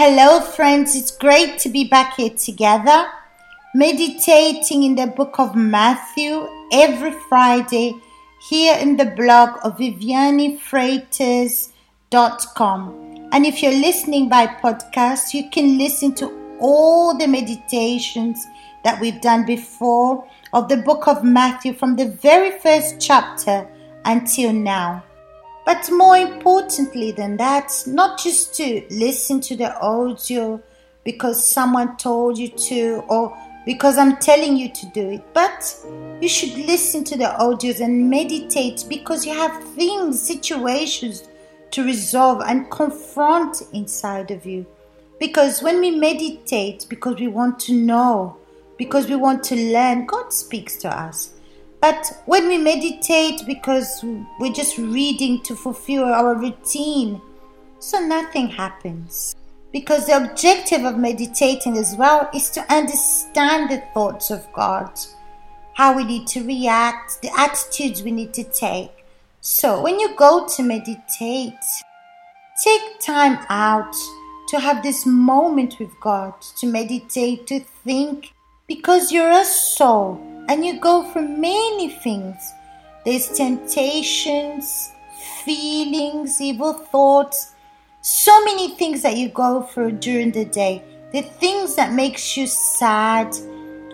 Hello, friends. It's great to be back here together, meditating in the book of Matthew every Friday here in the blog of vivianefreitas.com. And if you're listening by podcast, you can listen to all the meditations that we've done before of the book of Matthew from the very first chapter until now. But more importantly than that, not just to listen to the audio because someone told you to or because I'm telling you to do it, but you should listen to the audios and meditate because you have things, situations to resolve and confront inside of you. Because when we meditate, because we want to know, because we want to learn, God speaks to us. But when we meditate, because we're just reading to fulfill our routine, so nothing happens. Because the objective of meditating as well is to understand the thoughts of God, how we need to react, the attitudes we need to take. So when you go to meditate, take time out to have this moment with God, to meditate, to think, because you're a soul and you go through many things. There's temptations, feelings, evil thoughts, so many things that you go through during the day. The things that makes you sad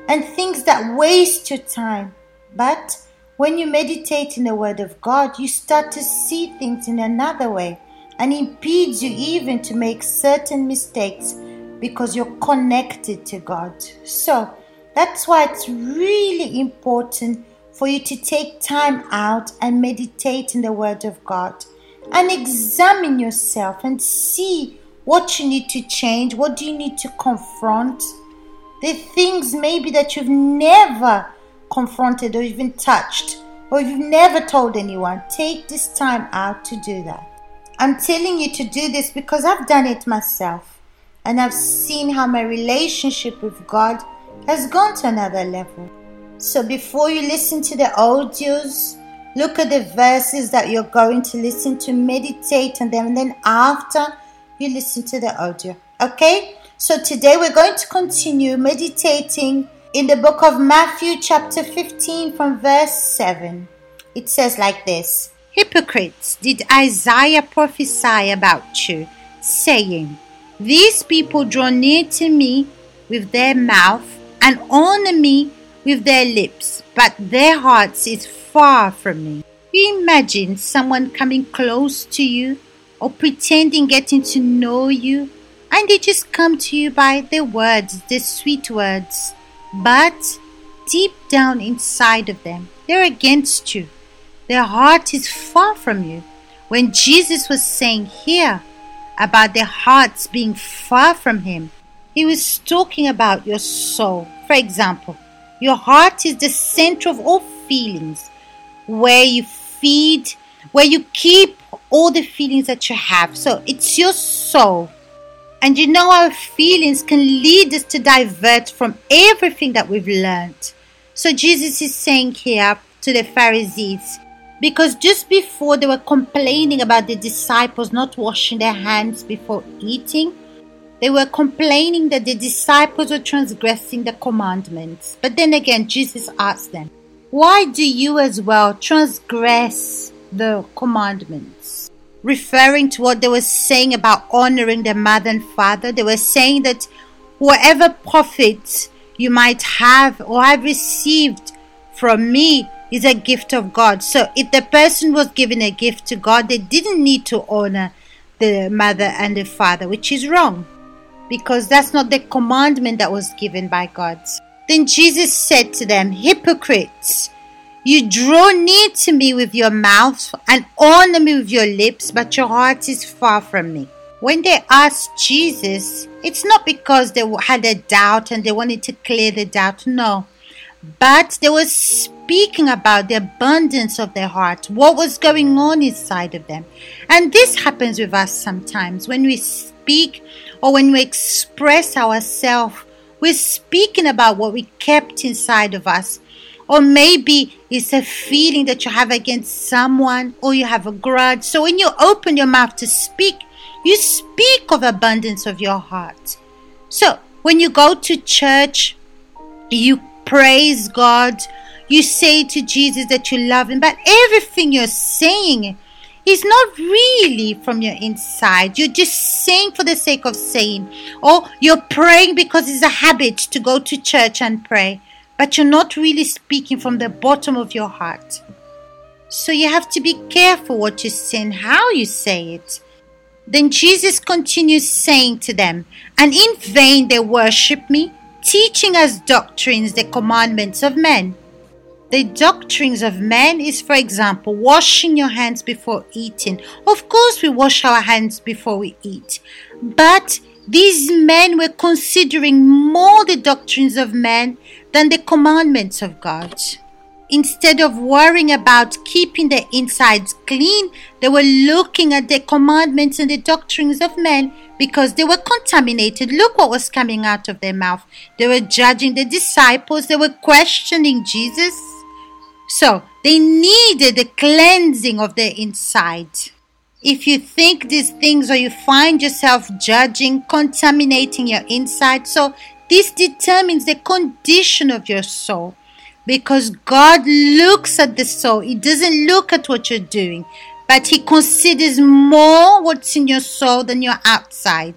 and things that waste your time. But when you meditate in the word of God, you start to see things in another way and impedes you even to make certain mistakes because you're connected to God. So, that's why it's really important for you to take time out and meditate in the Word of God and examine yourself and see what you need to change, what do you need to confront. The things maybe that you've never confronted or even touched or you've never told anyone. Take this time out to do that. I'm telling you to do this because I've done it myself and I've seen how my relationship with God has gone to another level. So before you listen to the audios, look at the verses that you're going to listen to, meditate on them, and then after you listen to the audio. Okay? So today we're going to continue meditating in the book of Matthew, chapter 15, from verse 7. It says like this Hypocrites, did Isaiah prophesy about you, saying, These people draw near to me with their mouth and honor me with their lips, but their hearts is far from me. You imagine someone coming close to you or pretending getting to know you, and they just come to you by their words, their sweet words, but deep down inside of them, they're against you. Their heart is far from you. When Jesus was saying here about their hearts being far from Him, He was talking about your soul for example, your heart is the center of all feelings, where you feed, where you keep all the feelings that you have. So it's your soul. And you know, our feelings can lead us to divert from everything that we've learned. So Jesus is saying here to the Pharisees, because just before they were complaining about the disciples not washing their hands before eating, they were complaining that the disciples were transgressing the commandments. But then again, Jesus asked them, Why do you as well transgress the commandments? Referring to what they were saying about honoring their mother and father, they were saying that whatever profit you might have or have received from me is a gift of God. So if the person was giving a gift to God, they didn't need to honor the mother and the father, which is wrong because that's not the commandment that was given by God. Then Jesus said to them, Hypocrites, you draw near to me with your mouth and honor me with your lips, but your heart is far from me. When they asked Jesus, it's not because they had a doubt and they wanted to clear the doubt, no. But they were speaking about the abundance of their heart, what was going on inside of them. And this happens with us sometimes when we speak or when we express ourselves, we're speaking about what we kept inside of us. Or maybe it's a feeling that you have against someone or you have a grudge. So when you open your mouth to speak, you speak of abundance of your heart. So when you go to church, you praise God, you say to Jesus that you love Him, but everything you're saying is not really from your inside. You're just saying for the sake of saying, or you're praying because it's a habit to go to church and pray, but you're not really speaking from the bottom of your heart. So you have to be careful what you say and how you say it. Then Jesus continues saying to them, And in vain they worship me, teaching as doctrines the commandments of men. The doctrines of men is, for example, washing your hands before eating. Of course, we wash our hands before we eat. But these men were considering more the doctrines of men than the commandments of God. Instead of worrying about keeping their insides clean, they were looking at the commandments and the doctrines of men because they were contaminated. Look what was coming out of their mouth. They were judging the disciples, they were questioning Jesus. So they needed the cleansing of their inside. If you think these things or you find yourself judging, contaminating your inside, so this determines the condition of your soul because God looks at the soul. He doesn't look at what you're doing, but He considers more what's in your soul than your outside.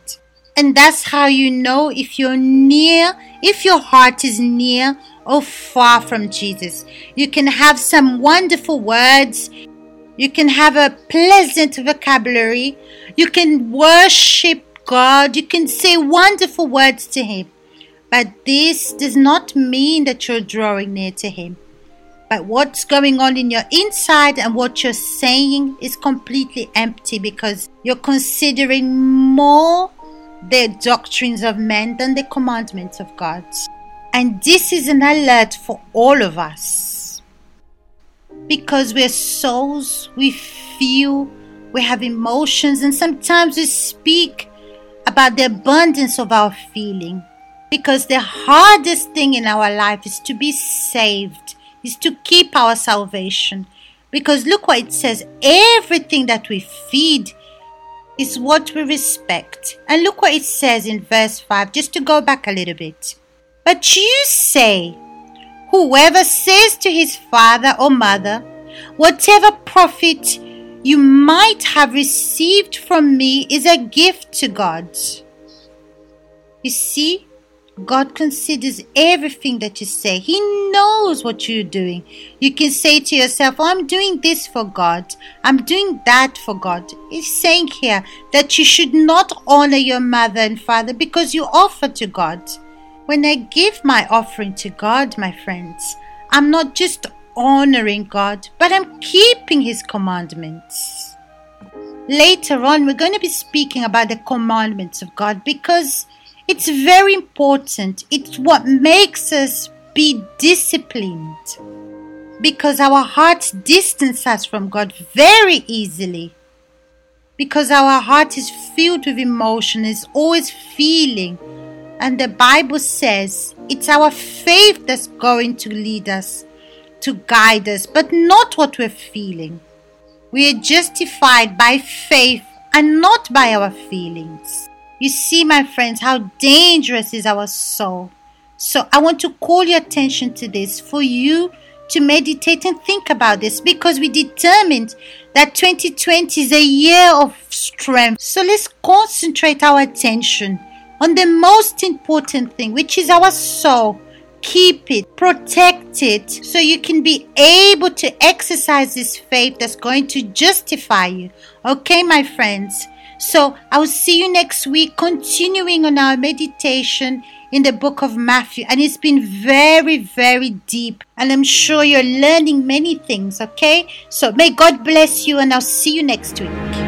And that's how you know if you're near, if your heart is near or far from Jesus. You can have some wonderful words. You can have a pleasant vocabulary. You can worship God. You can say wonderful words to Him. But this does not mean that you're drawing near to Him. But what's going on in your inside and what you're saying is completely empty because you're considering more the doctrines of men than the commandments of God. And this is an alert for all of us. Because we're souls, we feel, we have emotions, and sometimes we speak about the abundance of our feeling. Because the hardest thing in our life is to be saved, is to keep our salvation. Because look what it says everything that we feed is what we respect. And look what it says in verse 5, just to go back a little bit. But you say, Whoever says to his father or mother, Whatever profit you might have received from me is a gift to God. You see, God considers everything that you say. He knows what you're doing. You can say to yourself, oh, I'm doing this for God. I'm doing that for God. He's saying here that you should not honor your mother and father because you offer to God. When I give my offering to God, my friends, I'm not just honoring God, but I'm keeping His commandments. Later on, we're going to be speaking about the commandments of God because it's very important. It's what makes us be disciplined because our hearts distance us from God very easily. Because our heart is filled with emotion, is always feeling. And the Bible says it's our faith that's going to lead us, to guide us, but not what we're feeling. We are justified by faith and not by our feelings. You see, my friends, how dangerous is our soul. So I want to call your attention to this for you to meditate and think about this because we determined that 2020 is a year of strength. So let's concentrate our attention on the most important thing, which is our soul. Keep it, protect it, so you can be able to exercise this faith that's going to justify you. Okay, my friends? So I will see you next week, continuing on our meditation in the book of Matthew. And it's been very, very deep. And I'm sure you're learning many things, okay? So may God bless you, and I'll see you next week.